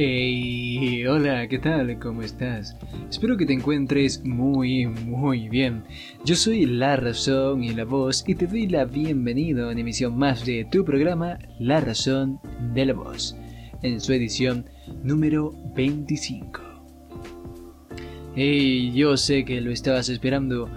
Hey, hola, ¿qué tal? ¿Cómo estás? Espero que te encuentres muy, muy bien. Yo soy La Razón y la Voz y te doy la bienvenida a una emisión más de tu programa La Razón de la Voz, en su edición número 25. Hey, yo sé que lo estabas esperando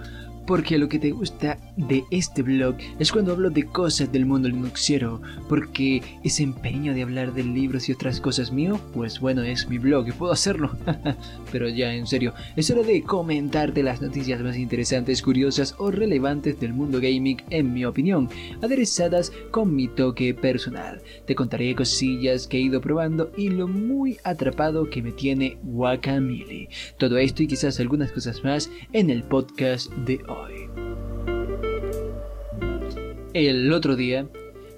porque lo que te gusta de este blog es cuando hablo de cosas del mundo linuxiero, porque ese empeño de hablar de libros y otras cosas mío, pues bueno, es mi blog y puedo hacerlo. Pero ya, en serio, es hora de comentarte las noticias más interesantes, curiosas o relevantes del mundo gaming, en mi opinión, aderezadas con mi toque personal. Te contaré cosillas que he ido probando y lo muy atrapado que me tiene Wakamili. Todo esto y quizás algunas cosas más en el podcast de hoy. El otro día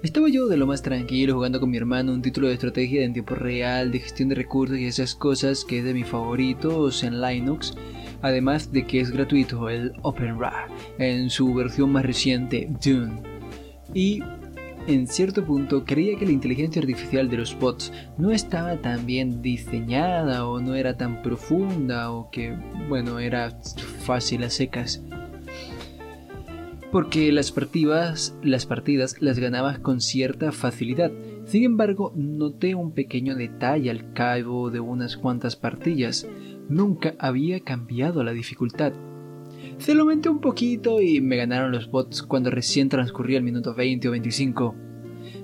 estaba yo de lo más tranquilo jugando con mi hermano un título de estrategia en tiempo real, de gestión de recursos y esas cosas que es de mis favoritos en Linux, además de que es gratuito el OpenRA en su versión más reciente Dune. Y en cierto punto creía que la inteligencia artificial de los bots no estaba tan bien diseñada o no era tan profunda o que, bueno, era fácil a secas porque las partidas, las partidas las ganabas con cierta facilidad. Sin embargo, noté un pequeño detalle al cabo de unas cuantas partidas. Nunca había cambiado la dificultad. Se lo aumenté un poquito y me ganaron los bots cuando recién transcurría el minuto 20 o 25.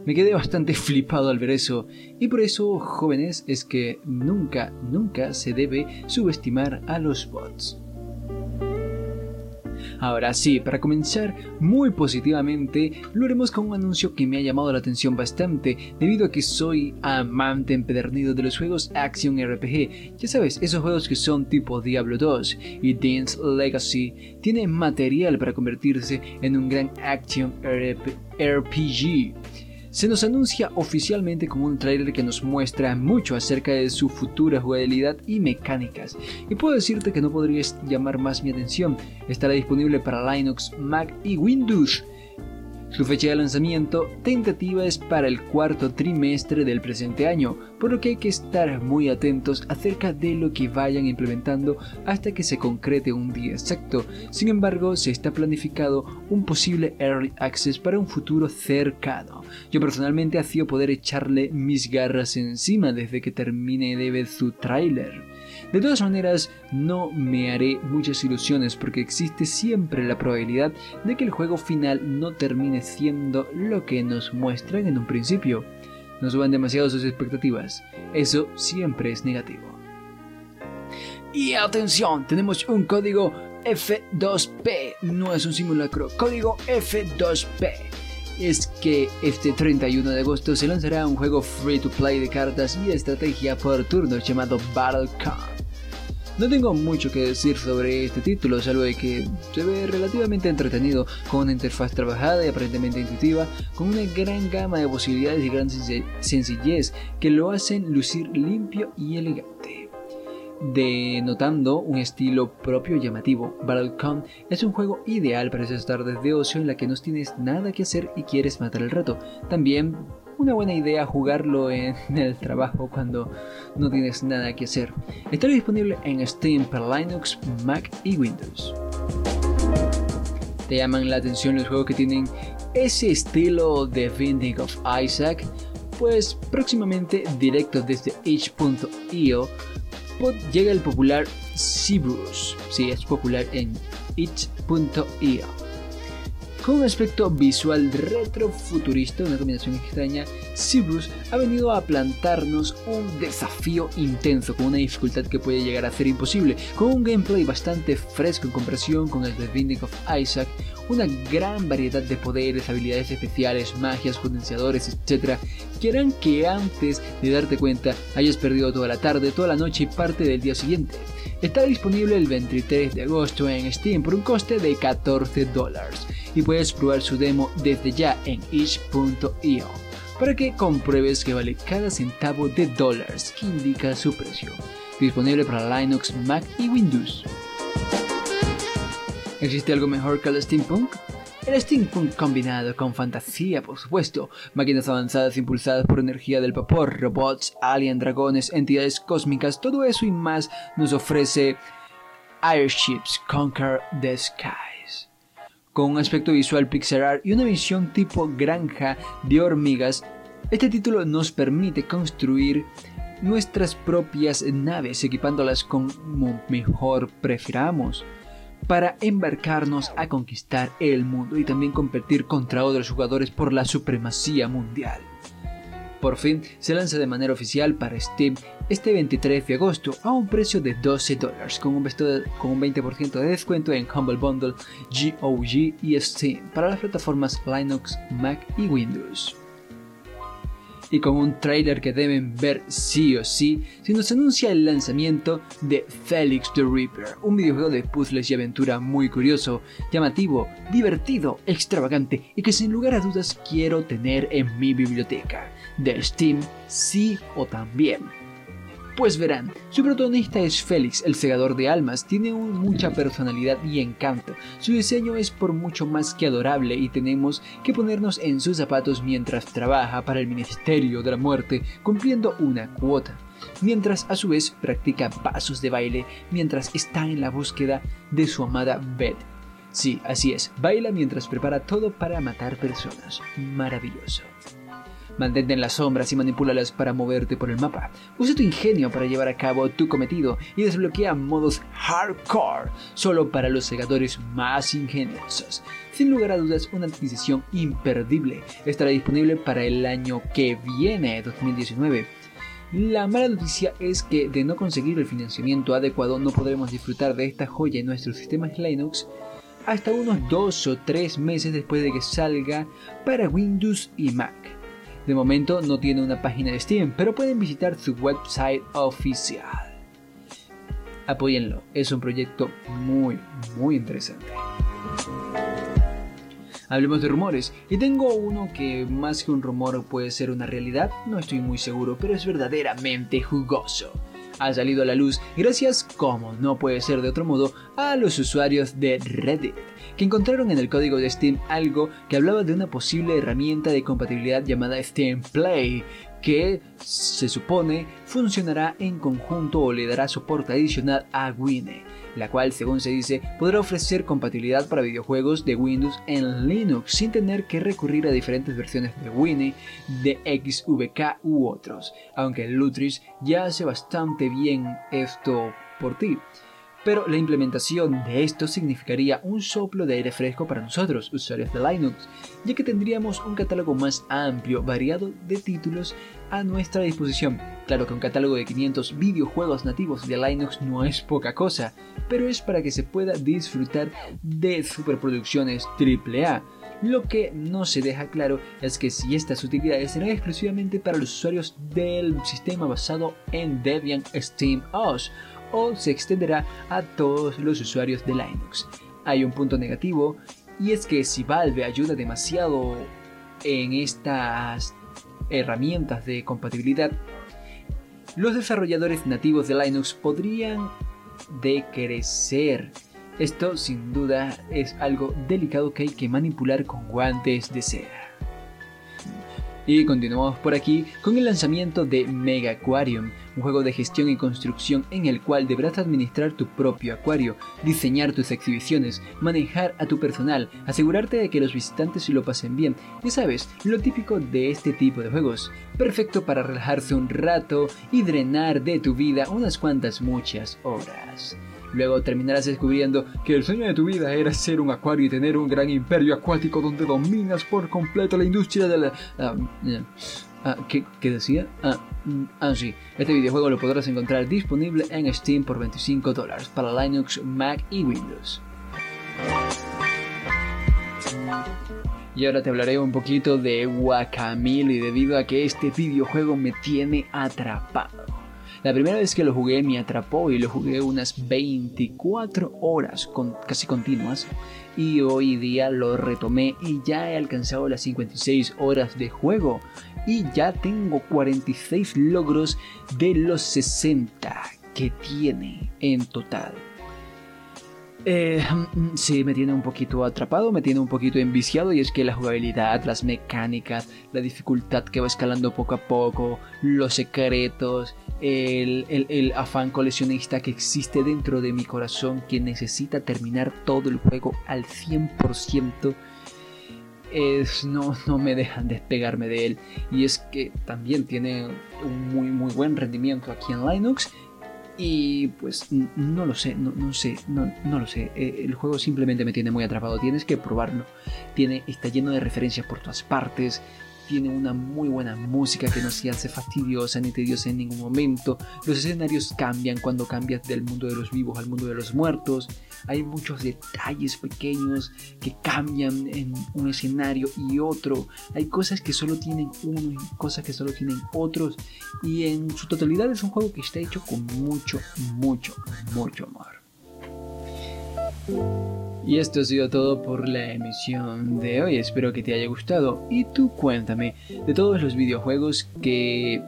Me quedé bastante flipado al ver eso, y por eso, jóvenes, es que nunca, nunca se debe subestimar a los bots. Ahora sí, para comenzar muy positivamente, lo haremos con un anuncio que me ha llamado la atención bastante, debido a que soy amante empedernido de los juegos Action RPG. Ya sabes, esos juegos que son tipo Diablo 2 y Dance Legacy tienen material para convertirse en un gran Action RPG se nos anuncia oficialmente como un trailer que nos muestra mucho acerca de su futura jugabilidad y mecánicas. Y puedo decirte que no podrías llamar más mi atención. Estará disponible para Linux, Mac y Windows. Su fecha de lanzamiento tentativa es para el cuarto trimestre del presente año, por lo que hay que estar muy atentos acerca de lo que vayan implementando hasta que se concrete un día exacto. Sin embargo, se está planificado un posible early access para un futuro cercano. Yo personalmente hacía poder echarle mis garras encima desde que termine de ver su tráiler. De todas maneras, no me haré muchas ilusiones porque existe siempre la probabilidad de que el juego final no termine siendo lo que nos muestran en un principio. No suban demasiado sus expectativas, eso siempre es negativo. Y atención, tenemos un código F2P, no es un simulacro, código F2P es que este 31 de agosto se lanzará un juego free to play de cartas y estrategia por turnos llamado BattleCon. No tengo mucho que decir sobre este título, salvo de que se ve relativamente entretenido, con una interfaz trabajada y aparentemente intuitiva, con una gran gama de posibilidades y gran sencillez que lo hacen lucir limpio y elegante denotando un estilo propio llamativo. BattleCon es un juego ideal para esas tardes de ocio en la que no tienes nada que hacer y quieres matar el rato. También una buena idea jugarlo en el trabajo cuando no tienes nada que hacer. Estará disponible en Steam para Linux, Mac y Windows. ¿Te llaman la atención los juegos que tienen ese estilo de Binding of Isaac? Pues próximamente directo desde itch.io llega el popular Cybrus, si es popular en itch.io. Con un aspecto visual retrofuturista, una combinación extraña, Cybrus ha venido a plantarnos un desafío intenso con una dificultad que puede llegar a ser imposible, con un gameplay bastante fresco en comparación con el de Binding of Isaac, una gran variedad de poderes, habilidades especiales, magias, potenciadores, etc., que harán que antes de darte cuenta hayas perdido toda la tarde, toda la noche y parte del día siguiente. Está disponible el 23 de agosto en Steam por un coste de 14 dólares y puedes probar su demo desde ya en itch.io para que compruebes que vale cada centavo de dólares que indica su precio. Disponible para Linux, Mac y Windows. ¿Existe algo mejor que el steampunk? El steampunk combinado con fantasía, por supuesto, máquinas avanzadas impulsadas por energía del vapor, robots, alien, dragones, entidades cósmicas, todo eso y más nos ofrece Airships Conquer the Skies. Con un aspecto visual pixel art y una visión tipo granja de hormigas, este título nos permite construir nuestras propias naves equipándolas como mejor prefiramos para embarcarnos a conquistar el mundo y también competir contra otros jugadores por la supremacía mundial. Por fin se lanza de manera oficial para Steam este 23 de agosto a un precio de 12 dólares con un, con un 20% de descuento en Humble Bundle, GOG y Steam para las plataformas Linux, Mac y Windows y con un trailer que deben ver sí o sí, se nos anuncia el lanzamiento de Felix the Reaper, un videojuego de puzzles y aventura muy curioso, llamativo, divertido, extravagante y que sin lugar a dudas quiero tener en mi biblioteca. De Steam, sí o también. Pues verán, su protagonista es Félix, el segador de almas, tiene mucha personalidad y encanto, su diseño es por mucho más que adorable y tenemos que ponernos en sus zapatos mientras trabaja para el Ministerio de la Muerte cumpliendo una cuota, mientras a su vez practica pasos de baile mientras está en la búsqueda de su amada Beth. Sí, así es, baila mientras prepara todo para matar personas. Maravilloso. Mantente en las sombras y manipúlalas para moverte por el mapa. Usa tu ingenio para llevar a cabo tu cometido y desbloquea modos hardcore solo para los segadores más ingeniosos. Sin lugar a dudas, una adquisición imperdible. Estará disponible para el año que viene, 2019. La mala noticia es que de no conseguir el financiamiento adecuado no podremos disfrutar de esta joya en nuestros sistemas Linux hasta unos 2 o 3 meses después de que salga para Windows y Mac. De momento no tiene una página de Steam, pero pueden visitar su website oficial. Apóyenlo, es un proyecto muy, muy interesante. Hablemos de rumores, y tengo uno que más que un rumor puede ser una realidad, no estoy muy seguro, pero es verdaderamente jugoso ha salido a la luz gracias, como no puede ser de otro modo, a los usuarios de Reddit, que encontraron en el código de Steam algo que hablaba de una posible herramienta de compatibilidad llamada Steam Play, que se supone funcionará en conjunto o le dará soporte adicional a Wine, la cual según se dice podrá ofrecer compatibilidad para videojuegos de Windows en Linux sin tener que recurrir a diferentes versiones de Wine, de XVK u otros, aunque Lutris ya hace bastante bien esto por ti pero la implementación de esto significaría un soplo de aire fresco para nosotros, usuarios de Linux, ya que tendríamos un catálogo más amplio, variado de títulos a nuestra disposición. Claro que un catálogo de 500 videojuegos nativos de Linux no es poca cosa, pero es para que se pueda disfrutar de superproducciones AAA. Lo que no se deja claro es que si estas utilidades serán exclusivamente para los usuarios del sistema basado en Debian Steam OS o se extenderá a todos los usuarios de Linux. Hay un punto negativo y es que si Valve ayuda demasiado en estas herramientas de compatibilidad, los desarrolladores nativos de Linux podrían decrecer. Esto sin duda es algo delicado que hay que manipular con guantes de seda. Y continuamos por aquí con el lanzamiento de Mega Aquarium, un juego de gestión y construcción en el cual deberás administrar tu propio acuario, diseñar tus exhibiciones, manejar a tu personal, asegurarte de que los visitantes lo pasen bien, ya sabes, lo típico de este tipo de juegos. Perfecto para relajarse un rato y drenar de tu vida unas cuantas muchas horas. Luego terminarás descubriendo que el sueño de tu vida era ser un acuario y tener un gran imperio acuático donde dominas por completo la industria de la... Ah, ah, ¿qué, decía? Ah, mm, ah, sí. Este videojuego lo podrás encontrar disponible en Steam por 25 dólares para Linux, Mac y Windows. Y ahora te hablaré un poquito de Guacamole debido a que este videojuego me tiene atrapado. La primera vez que lo jugué me atrapó y lo jugué unas 24 horas casi continuas y hoy día lo retomé y ya he alcanzado las 56 horas de juego y ya tengo 46 logros de los 60 que tiene en total. Eh, mm, sí, me tiene un poquito atrapado, me tiene un poquito enviciado y es que la jugabilidad, las mecánicas, la dificultad que va escalando poco a poco, los secretos, el, afán coleccionista que existe dentro de mi corazón que necesita terminar todo el juego al 100%. Es, no, no me dejan despegarme de él y es que también tiene un muy muy buen rendimiento aquí en Linux y pues no lo sé, no, no sé, no, no lo sé. Eh, el juego simplemente me tiene muy atrapado. Tienes que probarlo. Tiene, está lleno de referencias por todas partes tiene una muy buena música que no se hace fastidiosa ni tediosa en ningún momento. Los escenarios cambian cuando cambias del mundo de los vivos al mundo de los muertos. Hay muchos detalles pequeños que cambian en un escenario y otro. Hay cosas que solo tienen uno y cosas que solo tienen otros. Y en su totalidad es un juego que está hecho con mucho, mucho, mucho amor. Y esto ha sido todo por la emisión de hoy, espero que te haya gustado. Y tú cuéntame de todos los videojuegos que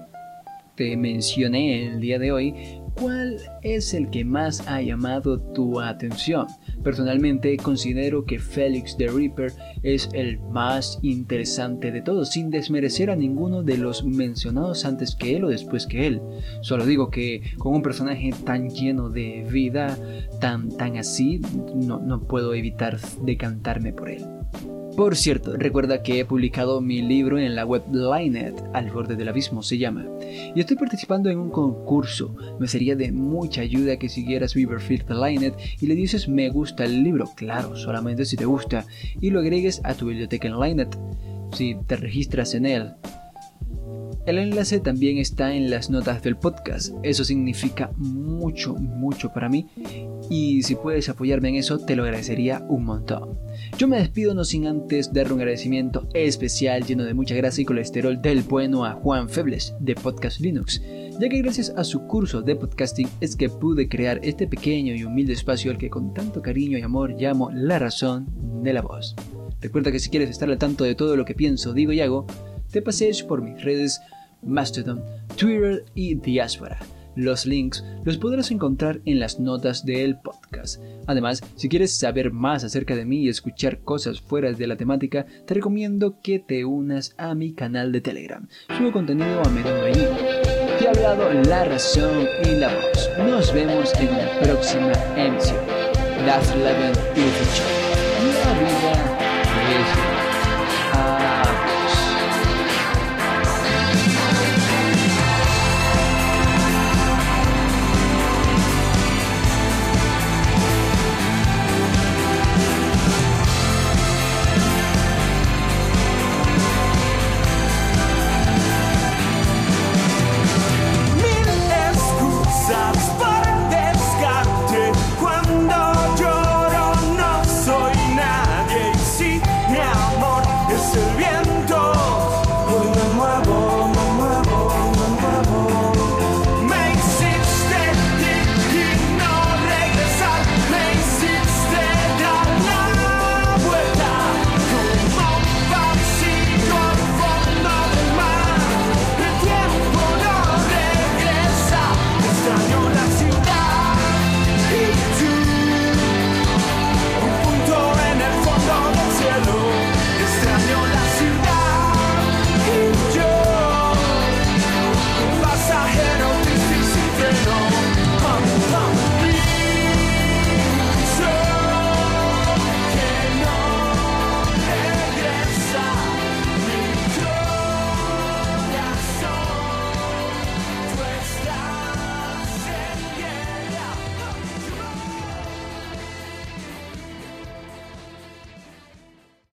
te mencioné el día de hoy, ¿cuál es el que más ha llamado tu atención? Personalmente considero que Felix the Reaper es el más interesante de todos, sin desmerecer a ninguno de los mencionados antes que él o después que él. Solo digo que con un personaje tan lleno de vida, tan, tan así, no, no puedo evitar decantarme por él. Por cierto, recuerda que he publicado mi libro en la web Linet, Al borde del abismo se llama, y estoy participando en un concurso. Me sería de mucha ayuda que siguieras Weaverfield Linet y le dices me gusta el libro, claro, solamente si te gusta, y lo agregues a tu biblioteca en Linet, si te registras en él. El enlace también está en las notas del podcast. Eso significa mucho, mucho para mí. Y si puedes apoyarme en eso, te lo agradecería un montón. Yo me despido no sin antes dar un agradecimiento especial lleno de mucha grasa y colesterol del bueno a Juan Febles de Podcast Linux, ya que gracias a su curso de podcasting es que pude crear este pequeño y humilde espacio al que con tanto cariño y amor llamo la razón de la voz. Recuerda que si quieres estar al tanto de todo lo que pienso, digo y hago, te pasees por mis redes Mastodon, Twitter y Diaspora. Los links los podrás encontrar en las notas del podcast. Además, si quieres saber más acerca de mí y escuchar cosas fuera de la temática, te recomiendo que te unas a mi canal de Telegram. Subo contenido a menudo allí. Te ha hablado la razón y la voz. Nos vemos en la próxima emisión. That's 11 La vida es